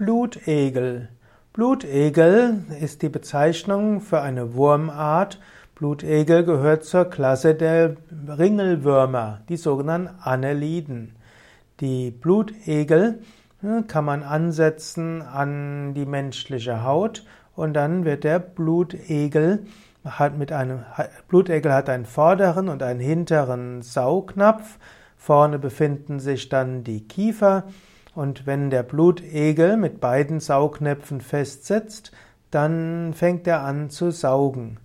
Blutegel. Blutegel ist die Bezeichnung für eine Wurmart. Blutegel gehört zur Klasse der Ringelwürmer, die sogenannten Anneliden. Die Blutegel hm, kann man ansetzen an die menschliche Haut und dann wird der Blutegel hat mit einem Blutegel hat einen vorderen und einen hinteren Saugnapf. Vorne befinden sich dann die Kiefer und wenn der Blutegel mit beiden Saugnäpfen festsitzt, dann fängt er an zu saugen.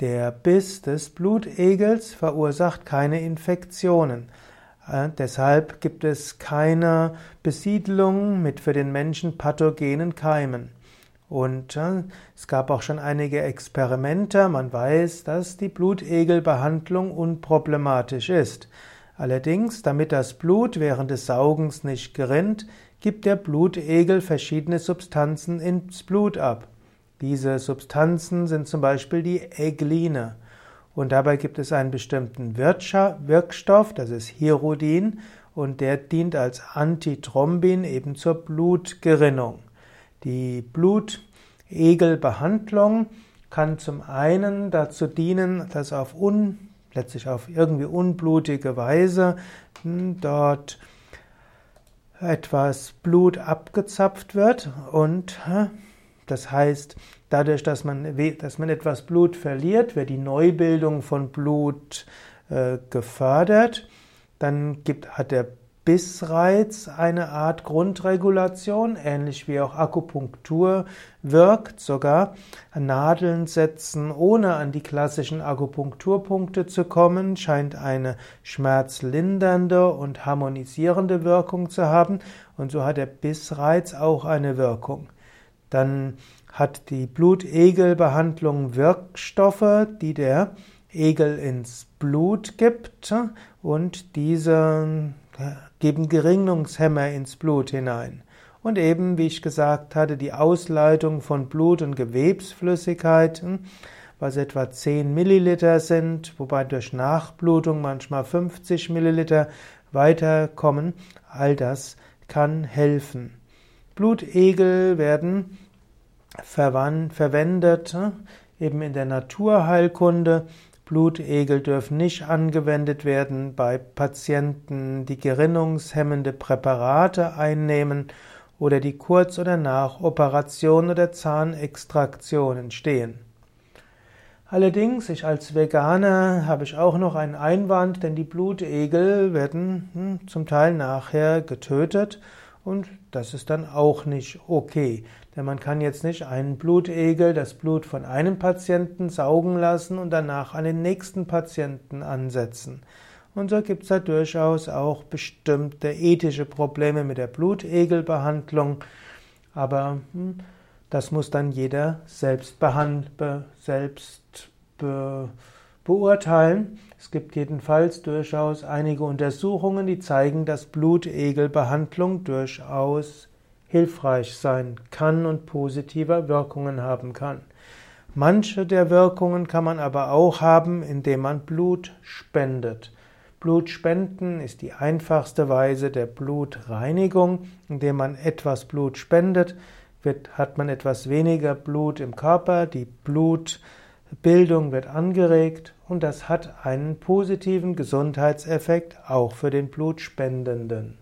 Der Biss des Blutegels verursacht keine Infektionen. Äh, deshalb gibt es keine Besiedlung mit für den Menschen pathogenen Keimen. Und äh, es gab auch schon einige Experimente. Man weiß, dass die Blutegelbehandlung unproblematisch ist. Allerdings, damit das Blut während des Saugens nicht gerinnt, gibt der Blutegel verschiedene Substanzen ins Blut ab. Diese Substanzen sind zum Beispiel die Egline. Und dabei gibt es einen bestimmten Wirkstoff, das ist Hirudin, und der dient als Antithrombin eben zur Blutgerinnung. Die Blutegelbehandlung kann zum einen dazu dienen, dass auf un letztlich auf irgendwie unblutige Weise hm, dort etwas Blut abgezapft wird und das heißt, dadurch, dass man, dass man etwas Blut verliert, wird die Neubildung von Blut äh, gefördert. Dann gibt, hat der Bissreiz eine Art Grundregulation, ähnlich wie auch Akupunktur wirkt, sogar Nadeln setzen, ohne an die klassischen Akupunkturpunkte zu kommen, scheint eine schmerzlindernde und harmonisierende Wirkung zu haben und so hat der Bissreiz auch eine Wirkung. Dann hat die Blutegelbehandlung Wirkstoffe, die der Egel ins Blut gibt und diese geben Gerinnungshemmer ins Blut hinein. Und eben, wie ich gesagt hatte, die Ausleitung von Blut- und Gewebsflüssigkeiten, was etwa 10 Milliliter sind, wobei durch Nachblutung manchmal 50 Milliliter weiterkommen, all das kann helfen. Blutegel werden verwendet eben in der Naturheilkunde Blutegel dürfen nicht angewendet werden bei Patienten, die gerinnungshemmende Präparate einnehmen oder die kurz oder nach Operation oder Zahnextraktionen stehen. Allerdings, ich als Veganer habe ich auch noch einen Einwand, denn die Blutegel werden hm, zum Teil nachher getötet und das ist dann auch nicht okay. Denn man kann jetzt nicht einen Blutegel, das Blut von einem Patienten saugen lassen und danach an den nächsten Patienten ansetzen. Und so gibt es da durchaus auch bestimmte ethische Probleme mit der Blutegelbehandlung. Aber hm, das muss dann jeder selbst, be selbst be beurteilen. Es gibt jedenfalls durchaus einige Untersuchungen, die zeigen, dass Blutegelbehandlung durchaus hilfreich sein kann und positive Wirkungen haben kann. Manche der Wirkungen kann man aber auch haben, indem man Blut spendet. Blutspenden ist die einfachste Weise der Blutreinigung, indem man etwas Blut spendet, wird, hat man etwas weniger Blut im Körper, die Blut Bildung wird angeregt und das hat einen positiven Gesundheitseffekt auch für den Blutspendenden.